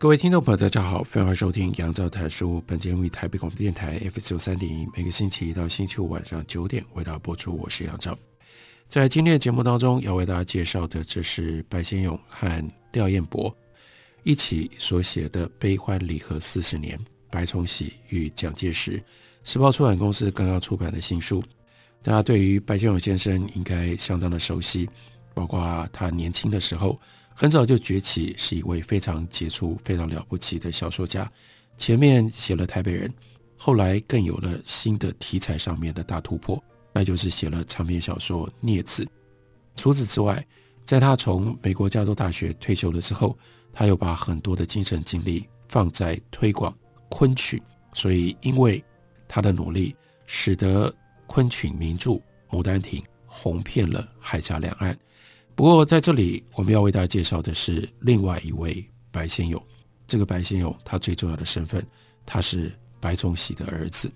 各位听众朋友，大家好，欢迎收听杨照谈书。本节目以台北广播电台 F 九三点一，每个星期一到星期五晚上九点为大家播出。我是杨照。在今天的节目当中，要为大家介绍的，这是白先勇和廖彦博一起所写的《悲欢离合四十年：白崇禧与蒋介石》。时报出版公司刚刚出版的新书。大家对于白先勇先生应该相当的熟悉，包括他年轻的时候。很早就崛起，是一位非常杰出、非常了不起的小说家。前面写了《台北人》，后来更有了新的题材上面的大突破，那就是写了长篇小说《孽子》。除此之外，在他从美国加州大学退休了之后，他又把很多的精神精力放在推广昆曲，所以因为他的努力，使得昆曲名著《牡丹亭》红遍了海峡两岸。不过，在这里我们要为大家介绍的是另外一位白先勇。这个白先勇，他最重要的身份，他是白崇禧的儿子。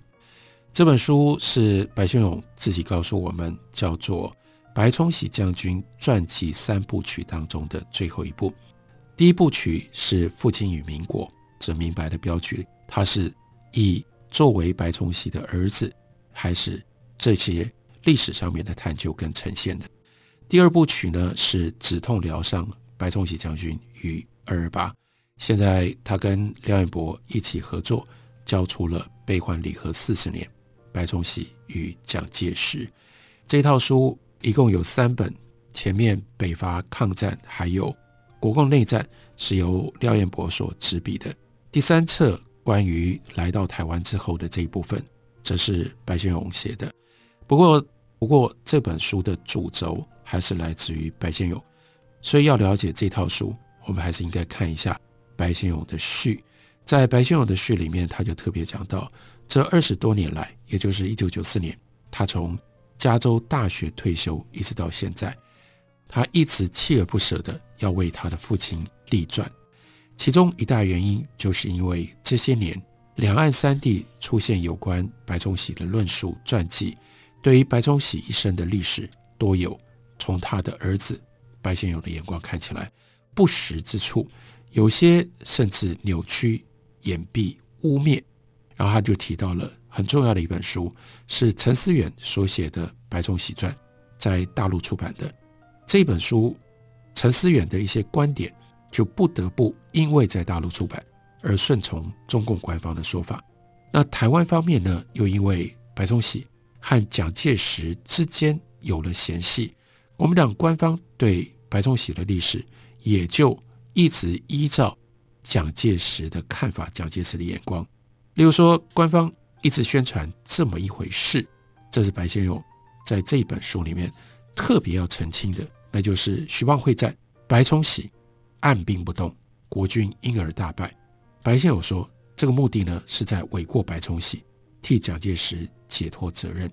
这本书是白先勇自己告诉我们，叫做《白崇禧将军传记三部曲》当中的最后一部。第一部曲是《父亲与民国》，这明白的标题，他是以作为白崇禧的儿子，还是这些历史上面的探究跟呈现的。第二部曲呢，是止痛疗伤，白崇禧将军与二二八。现在他跟廖彦博一起合作，交出了《悲欢离合四十年：白崇禧与蒋介石》这套书，一共有三本。前面北伐抗战还有国共内战是由廖彦博所执笔的。第三册关于来到台湾之后的这一部分，则是白先勇写的。不过，不过这本书的主轴还是来自于白先勇，所以要了解这套书，我们还是应该看一下白先勇的序。在白先勇的序里面，他就特别讲到，这二十多年来，也就是一九九四年，他从加州大学退休一直到现在，他一直锲而不舍的要为他的父亲立传。其中一大原因，就是因为这些年两岸三地出现有关白崇禧的论述传记。对于白崇禧一生的历史，多有从他的儿子白先勇的眼光看起来不实之处，有些甚至扭曲、掩蔽、污蔑。然后他就提到了很重要的一本书，是陈思远所写的《白崇禧传》，在大陆出版的这本书，陈思远的一些观点就不得不因为在大陆出版而顺从中共官方的说法。那台湾方面呢，又因为白崇禧。和蒋介石之间有了嫌隙，国民党官方对白崇禧的历史也就一直依照蒋介石的看法、蒋介石的眼光。例如说，官方一直宣传这么一回事，这是白先勇在这本书里面特别要澄清的，那就是徐蚌会战，白崇禧按兵不动，国军因而大败。白先勇说，这个目的呢是在诿过白崇禧。替蒋介石解脱责任，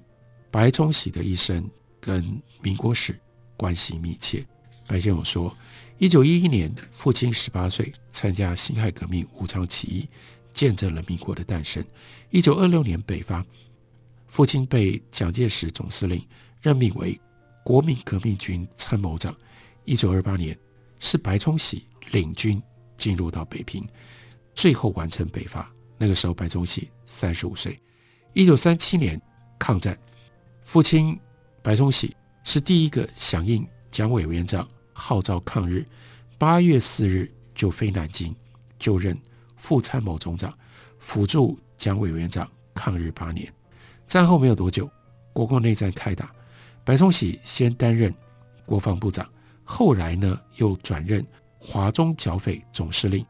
白崇禧的一生跟民国史关系密切。白先勇说，一九一一年，父亲十八岁参加辛亥革命武昌起义，见证了民国的诞生。一九二六年北伐，父亲被蒋介石总司令任命为国民革命军参谋长。一九二八年，是白崇禧领军进入到北平，最后完成北伐。那个时候，白崇禧三十五岁。一九三七年抗战，父亲白崇禧是第一个响应蒋委员长号召抗日，八月四日就飞南京就任副参谋总长，辅助蒋委员长抗日八年。战后没有多久，国共内战开打，白崇禧先担任国防部长，后来呢又转任华中剿匪总司令，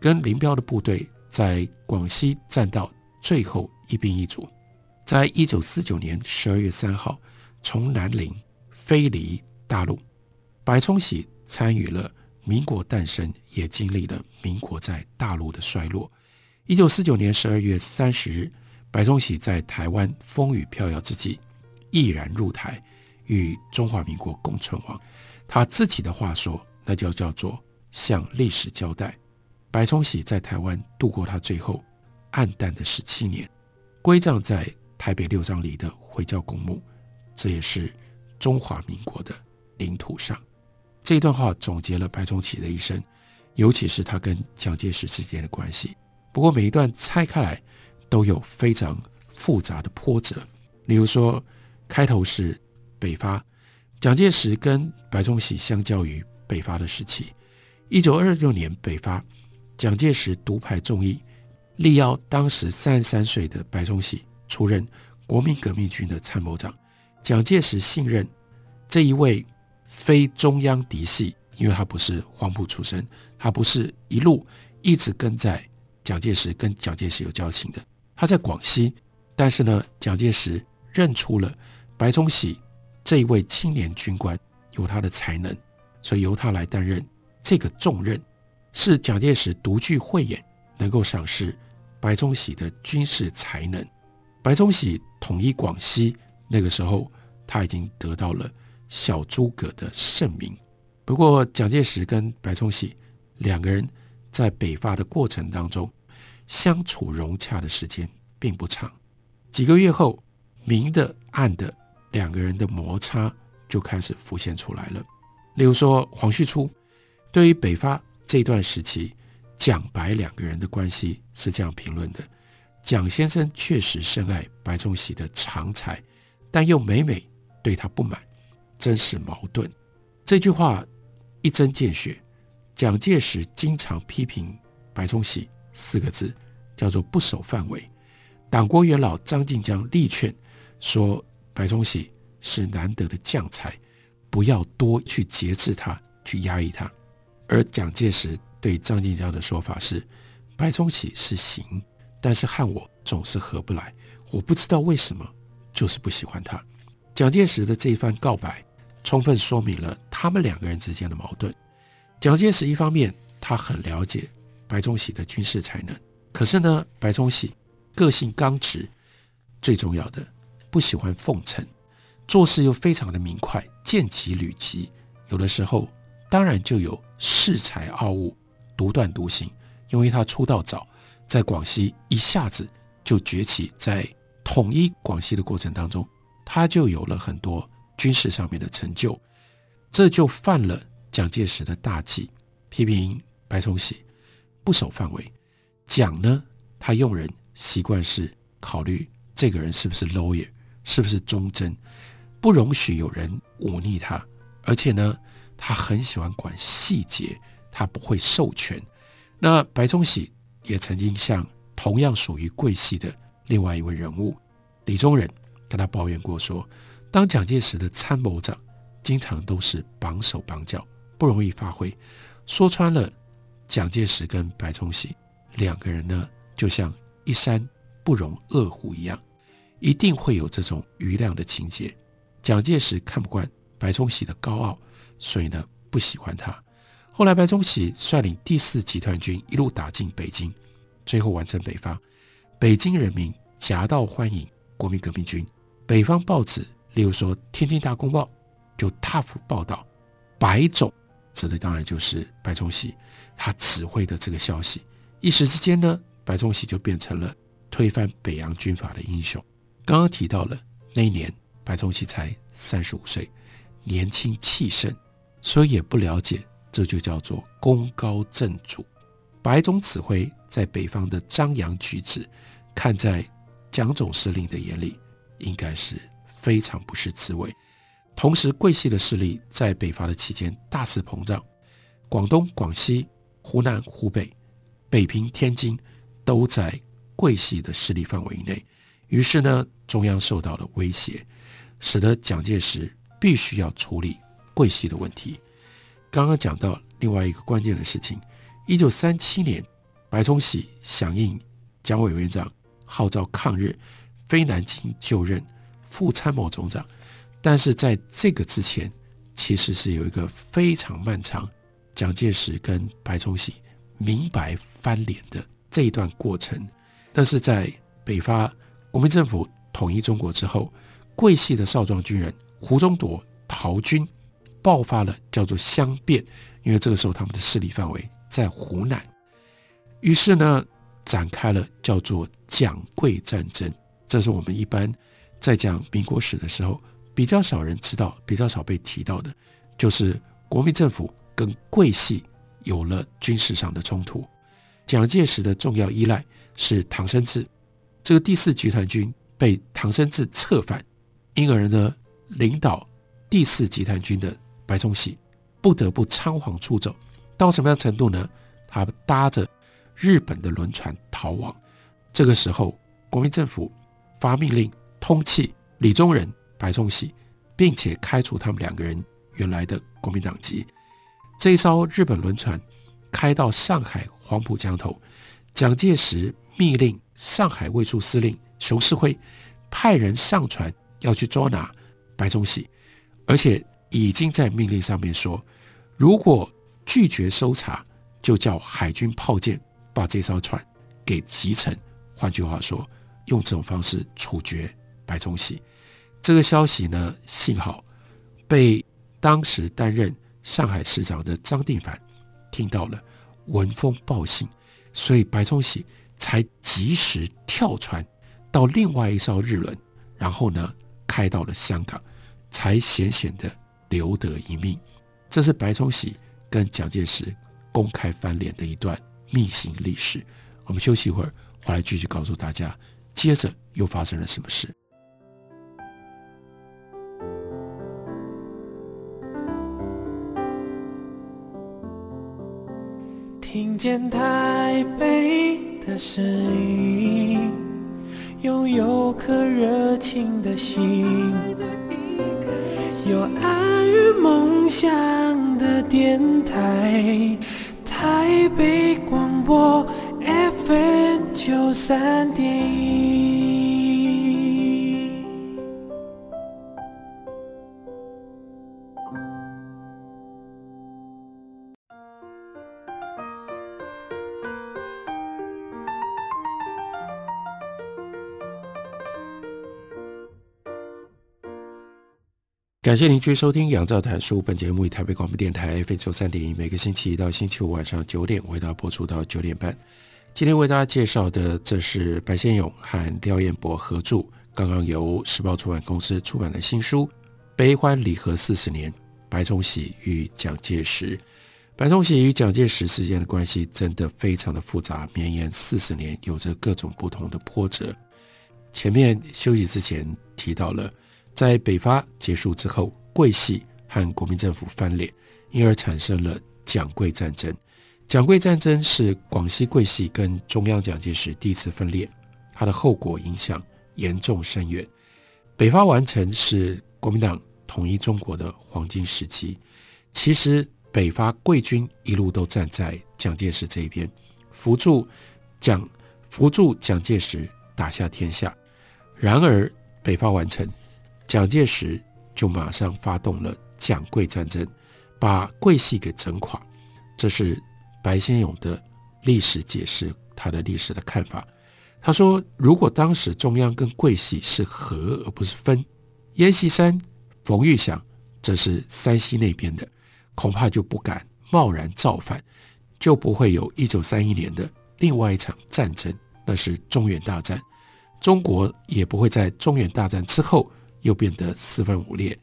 跟林彪的部队在广西战到最后。一兵一卒，在一九四九年十二月三号从南宁飞离大陆，白崇禧参与了民国诞生，也经历了民国在大陆的衰落。一九四九年十二月三十日，白崇禧在台湾风雨飘摇之际，毅然入台，与中华民国共存亡。他自己的话说，那就叫做向历史交代。白崇禧在台湾度过他最后黯淡的十七年，归葬在台北六张犁的回教公墓，这也是中华民国的领土上。这段话总结了白崇禧的一生，尤其是他跟蒋介石之间的关系。不过每一段拆开来，都有非常复杂的波折。例如说，开头是北伐，蒋介石跟白崇禧相较于北伐的时期。一九二六年北伐，蒋介石独排众议，力邀当时三十三岁的白崇禧出任国民革命军的参谋长。蒋介石信任这一位。非中央嫡系，因为他不是黄埔出身，他不是一路一直跟在蒋介石，跟蒋介石有交情的。他在广西，但是呢，蒋介石认出了白崇禧这一位青年军官有他的才能，所以由他来担任这个重任，是蒋介石独具慧眼，能够赏识白崇禧的军事才能。白崇禧统一广西，那个时候他已经得到了。小诸葛的盛名。不过，蒋介石跟白崇禧两个人在北伐的过程当中相处融洽的时间并不长。几个月后，明的暗的两个人的摩擦就开始浮现出来了。例如说，黄旭初对于北伐这段时期，蒋白两个人的关系是这样评论的：蒋先生确实深爱白崇禧的长才，但又每每对他不满。真是矛盾。这句话一针见血。蒋介石经常批评白崇禧四个字，叫做不守范围。党国元老张晋江力劝说，白崇禧是难得的将才，不要多去节制他，去压抑他。而蒋介石对张晋江的说法是：白崇禧是行，但是和我总是合不来。我不知道为什么，就是不喜欢他。蒋介石的这一番告白，充分说明了他们两个人之间的矛盾。蒋介石一方面他很了解白崇禧的军事才能，可是呢，白崇禧个性刚直，最重要的不喜欢奉承，做事又非常的明快，见机履机，有的时候当然就有恃才傲物、独断独行。因为他出道早，在广西一下子就崛起，在统一广西的过程当中。他就有了很多军事上面的成就，这就犯了蒋介石的大忌，批评白崇禧不守范围。蒋呢，他用人习惯是考虑这个人是不是 loyal，是不是忠贞，不容许有人忤逆他。而且呢，他很喜欢管细节，他不会授权。那白崇禧也曾经向同样属于桂系的另外一位人物李宗仁。跟他抱怨过说，当蒋介石的参谋长，经常都是绑手绑脚，不容易发挥。说穿了，蒋介石跟白崇禧两个人呢，就像一山不容二虎一样，一定会有这种余量的情节。蒋介石看不惯白崇禧的高傲，所以呢不喜欢他。后来白崇禧率领第四集团军一路打进北京，最后完成北伐，北京人民夹道欢迎国民革命军。北方报纸，例如说《天津大公报》，就大幅报道白总，指的当然就是白崇禧，他指挥的这个消息。一时之间呢，白崇禧就变成了推翻北洋军阀的英雄。刚刚提到了那一年，白崇禧才三十五岁，年轻气盛，所以也不了解，这就叫做功高震主。白总指挥在北方的张扬举止，看在蒋总司令的眼里。应该是非常不是滋味。同时，桂系的势力在北伐的期间大肆膨胀，广东、广西、湖南、湖北、北平、天津都在桂系的势力范围以内。于是呢，中央受到了威胁，使得蒋介石必须要处理桂系的问题。刚刚讲到另外一个关键的事情：一九三七年，白崇禧响应蒋委员长号召抗日。非南京就任副参谋总长，但是在这个之前，其实是有一个非常漫长，蒋介石跟白崇禧明白翻脸的这一段过程。但是在北伐国民政府统一中国之后，桂系的少壮军人胡宗铎逃军，爆发了叫做湘变，因为这个时候他们的势力范围在湖南，于是呢展开了叫做蒋桂战争。这是我们一般在讲民国史的时候比较少人知道、比较少被提到的，就是国民政府跟桂系有了军事上的冲突。蒋介石的重要依赖是唐生智，这个第四集团军被唐生智策反，因而呢领导第四集团军的。白崇禧不得不仓皇出走，到什么样程度呢？他搭着日本的轮船逃亡。这个时候，国民政府发命令通缉李宗仁、白崇禧，并且开除他们两个人原来的国民党籍。这一艘日本轮船开到上海黄浦江头，蒋介石密令上海卫戍司令熊式辉派人上船要去捉拿白崇禧，而且。已经在命令上面说，如果拒绝搜查，就叫海军炮舰把这艘船给击沉。换句话说，用这种方式处决白崇禧。这个消息呢，幸好被当时担任上海市长的张定凡听到了，闻风报信，所以白崇禧才及时跳船到另外一艘日轮，然后呢，开到了香港，才险险的。留得一命，这是白崇禧跟蒋介石公开翻脸的一段秘辛历史。我们休息一会儿，回来继续告诉大家，接着又发生了什么事。听见台北的声音，拥有颗热情的心。有爱与梦想的电台，台北广播九三点一。感谢您继续收听《杨照谈书》。本节目以台北广播电台 FM 九三点一，每个星期一到星期五晚上九点为大家播出到九点半。今天为大家介绍的，这是白先勇和廖彦博合著，刚刚由时报出版公司出版的新书《悲欢离合四十年：白崇禧与蒋介石》。白崇禧与蒋介石之间的关系真的非常的复杂，绵延四十年，有着各种不同的波折。前面休息之前提到了。在北伐结束之后，桂系和国民政府翻脸，因而产生了蒋桂战争。蒋桂战争是广西桂系跟中央蒋介石第一次分裂，它的后果影响严重深远。北伐完成是国民党统一中国的黄金时期。其实北伐桂军一路都站在蒋介石这一边，扶助蒋扶助蒋介石打下天下。然而北伐完成。蒋介石就马上发动了蒋桂战争，把桂系给整垮。这是白先勇的历史解释，他的历史的看法。他说，如果当时中央跟桂系是合而不是分，阎锡山、冯玉祥这是山西那边的，恐怕就不敢贸然造反，就不会有一九三一年的另外一场战争，那是中原大战。中国也不会在中原大战之后。又变得四分五裂。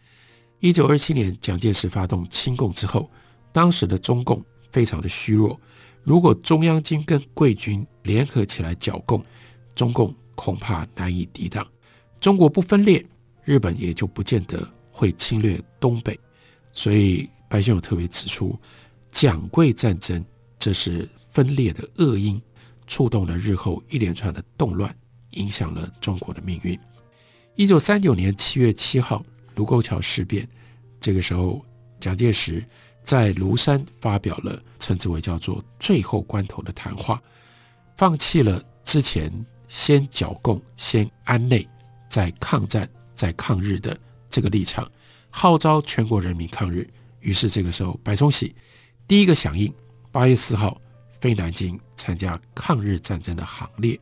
一九二七年，蒋介石发动清共之后，当时的中共非常的虚弱。如果中央军跟桂军联合起来剿共，中共恐怕难以抵挡。中国不分裂，日本也就不见得会侵略东北。所以白先勇特别指出，蒋桂战争这是分裂的恶因，触动了日后一连串的动乱，影响了中国的命运。一九三九年七月七号，卢沟桥事变。这个时候，蒋介石在庐山发表了称之为叫做“最后关头”的谈话，放弃了之前先剿共、先安内、再抗战、再抗日的这个立场，号召全国人民抗日。于是这个时候，白崇禧第一个响应，八月四号飞南京参加抗日战争的行列。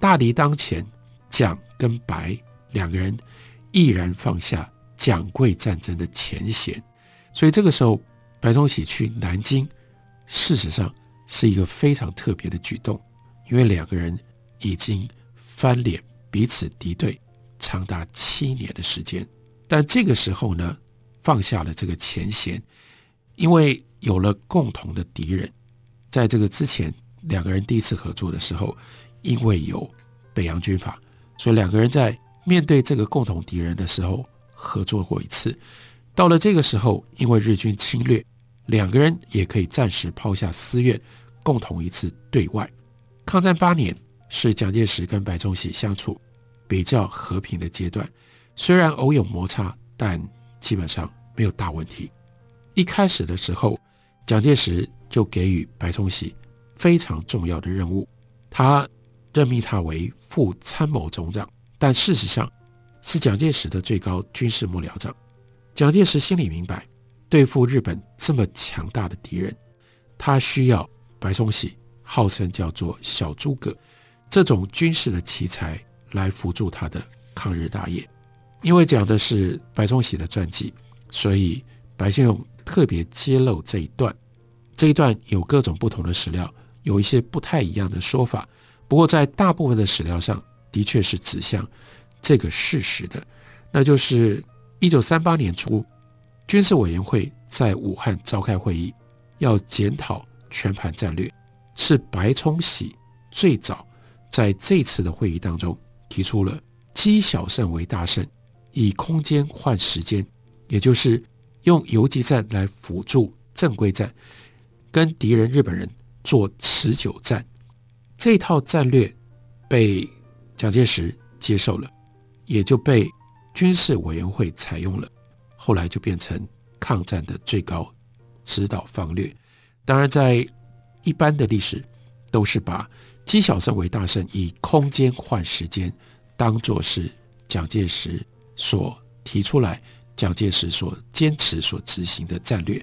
大敌当前，蒋跟白两个人毅然放下蒋桂战争的前嫌。所以这个时候，白崇禧去南京，事实上是一个非常特别的举动，因为两个人已经翻脸，彼此敌对长达七年的时间。但这个时候呢，放下了这个前嫌，因为有了共同的敌人。在这个之前，两个人第一次合作的时候，因为有北洋军阀，所以两个人在面对这个共同敌人的时候合作过一次。到了这个时候，因为日军侵略，两个人也可以暂时抛下私怨，共同一次对外。抗战八年是蒋介石跟白崇禧相处比较和平的阶段，虽然偶有摩擦，但基本上没有大问题。一开始的时候，蒋介石就给予白崇禧非常重要的任务，他任命他为副参谋总长，但事实上是蒋介石的最高军事幕僚长。蒋介石心里明白，对付日本这么强大的敌人，他需要白崇禧，号称叫做小诸葛这种军事的奇才来辅助他的抗日大业。因为讲的是白崇禧的传记，所以白先勇特别揭露这一段。这一段有各种不同的史料，有一些不太一样的说法。不过在大部分的史料上，的确是指向这个事实的，那就是一九三八年初，军事委员会在武汉召开会议，要检讨全盘战略，是白崇禧最早在这次的会议当中提出了积小胜为大胜。以空间换时间，也就是用游击战来辅助正规战，跟敌人日本人做持久战。这套战略被蒋介石接受了，也就被军事委员会采用了。后来就变成抗战的最高指导方略。当然，在一般的历史都是把积小胜为大胜，以空间换时间，当作是蒋介石。所提出来，蒋介石所坚持、所执行的战略，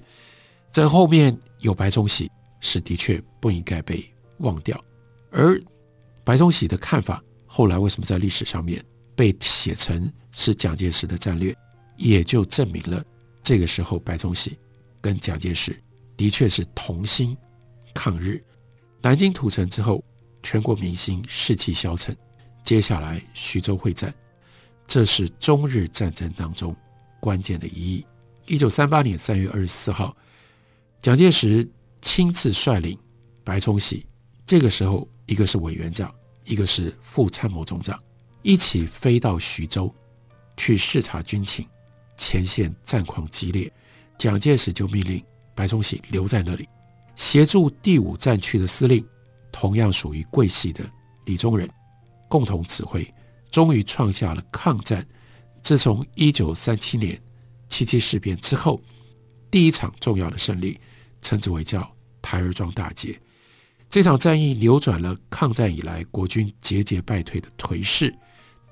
在后面有白崇禧，是的确不应该被忘掉。而白崇禧的看法，后来为什么在历史上面被写成是蒋介石的战略，也就证明了这个时候白崇禧跟蒋介石的确是同心抗日。南京屠城之后，全国民心士气消沉，接下来徐州会战。这是中日战争当中关键的一役。一九三八年三月二十四号，蒋介石亲自率领白崇禧，这个时候一个是委员长，一个是副参谋总长，一起飞到徐州去视察军情。前线战况激烈，蒋介石就命令白崇禧留在那里，协助第五战区的司令，同样属于桂系的李宗仁，共同指挥。终于创下了抗战自从一九三七年七七事变之后第一场重要的胜利，称之为叫台儿庄大捷。这场战役扭转了抗战以来国军节节败退的颓势，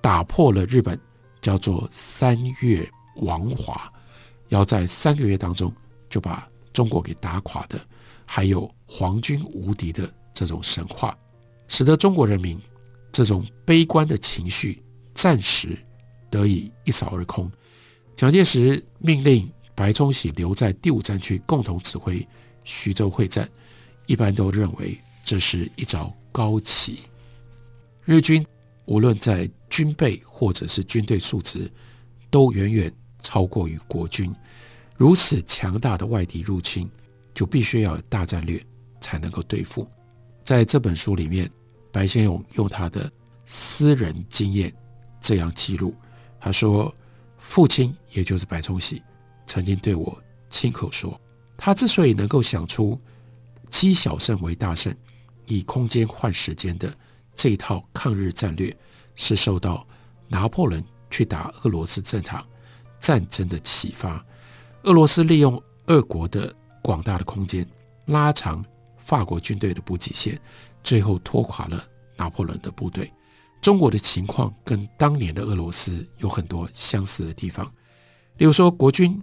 打破了日本叫做“三月亡华”，要在三个月当中就把中国给打垮的，还有皇军无敌的这种神话，使得中国人民。这种悲观的情绪暂时得以一扫而空。蒋介石命令白崇禧留在第五战区共同指挥徐州会战，一般都认为这是一招高棋。日军无论在军备或者是军队素质，都远远超过于国军。如此强大的外敌入侵，就必须要有大战略才能够对付。在这本书里面。白先勇用他的私人经验这样记录，他说：“父亲也就是白崇禧，曾经对我亲口说，他之所以能够想出积小胜为大胜，以空间换时间的这一套抗日战略，是受到拿破仑去打俄罗斯战场战争的启发。俄罗斯利用俄国的广大的空间，拉长法国军队的补给线。”最后拖垮了拿破仑的部队。中国的情况跟当年的俄罗斯有很多相似的地方。例如说，国军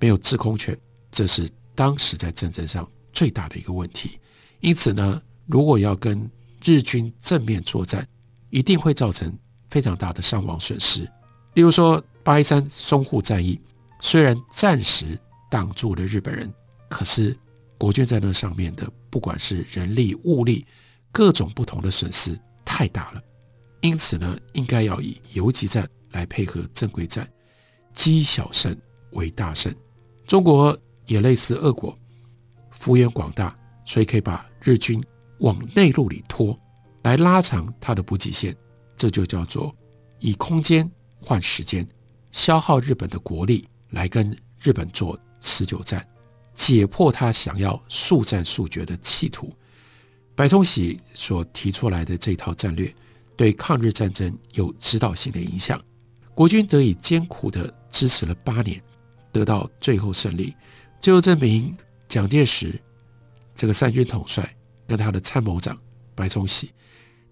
没有制空权，这是当时在战争上最大的一个问题。因此呢，如果要跟日军正面作战，一定会造成非常大的伤亡损失。例如说，八一三淞沪战役虽然暂时挡住了日本人，可是国军在那上面的，不管是人力、物力，各种不同的损失太大了。因此呢，应该要以游击战来配合正规战，积小胜为大胜。中国也类似俄国，幅员广大，所以可以把日军往内陆里拖，来拉长它的补给线。这就叫做以空间换时间，消耗日本的国力来跟日本做持久战，解破他想要速战速决的企图。白崇禧所提出来的这套战略。对抗日战争有指导性的影响，国军得以艰苦地支持了八年，得到最后胜利。最后证明，蒋介石这个三军统帅跟他的参谋长白崇禧，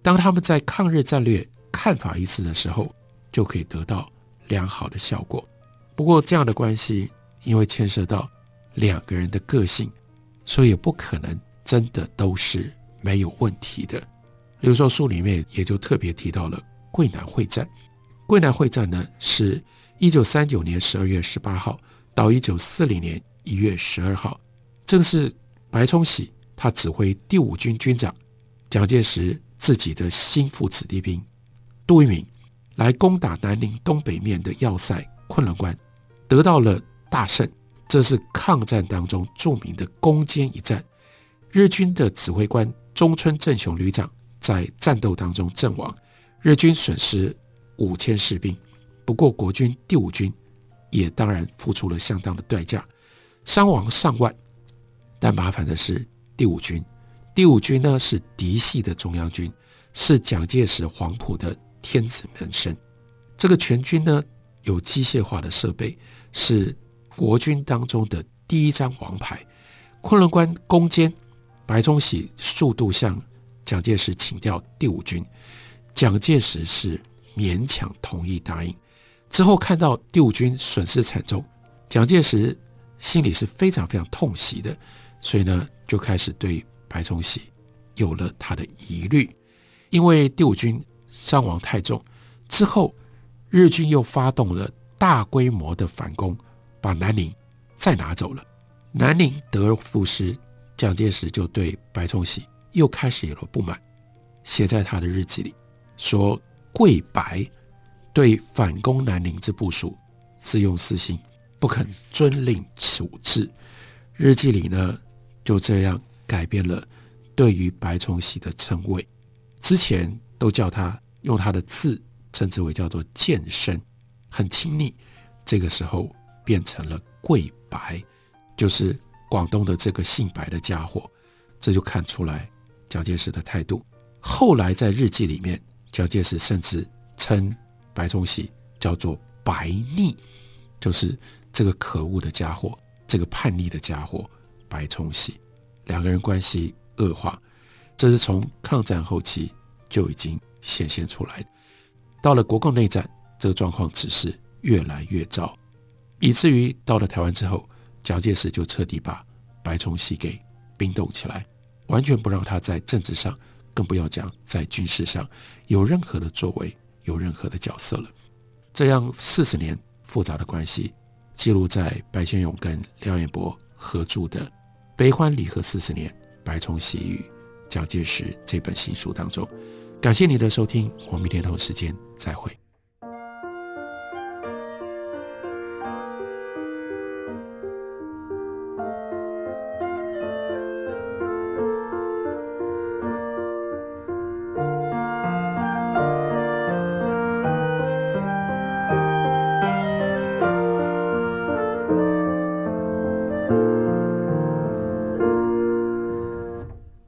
当他们在抗日战略看法一致的时候，就可以得到良好的效果。不过，这样的关系因为牵涉到两个人的个性，所以也不可能真的都是没有问题的。比如说，书里面也就特别提到了桂南会战。桂南会战呢，是一九三九年十二月十八号到一九四零年一月十二号，正是白崇禧他指挥第五军军长蒋介石自己的心腹子弟兵杜聿明来攻打南宁东北面的要塞昆仑关，得到了大胜。这是抗战当中著名的攻坚一战。日军的指挥官中村正雄旅长。在战斗当中阵亡，日军损失五千士兵。不过国军第五军也当然付出了相当的代价，伤亡上万。但麻烦的是第五军，第五军呢是嫡系的中央军，是蒋介石黄埔的天子门生。这个全军呢有机械化的设备，是国军当中的第一张王牌。昆仑关攻坚，白崇禧速度向。蒋介石请调第五军，蒋介石是勉强同意答应。之后看到第五军损失惨重，蒋介石心里是非常非常痛惜的，所以呢就开始对白崇禧有了他的疑虑。因为第五军伤亡太重，之后日军又发动了大规模的反攻，把南宁再拿走了。南宁得而复失，蒋介石就对白崇禧。又开始有了不满，写在他的日记里说：“桂白对反攻南宁之部署自用私心，不肯遵令处置。”日记里呢，就这样改变了对于白崇禧的称谓，之前都叫他用他的字称之为叫做剑生，很亲昵。这个时候变成了桂白，就是广东的这个姓白的家伙，这就看出来。蒋介石的态度，后来在日记里面，蒋介石甚至称白崇禧叫做“白逆”，就是这个可恶的家伙，这个叛逆的家伙白崇禧。两个人关系恶化，这是从抗战后期就已经显现出来的。到了国共内战，这个状况只是越来越糟，以至于到了台湾之后，蒋介石就彻底把白崇禧给冰冻起来。完全不让他在政治上，更不要讲在军事上有任何的作为，有任何的角色了。这样四十年复杂的关系，记录在白先勇跟廖彦博合著的《悲欢离合四十年：白崇禧与蒋介石》这本新书当中。感谢你的收听，我们明天同时间再会。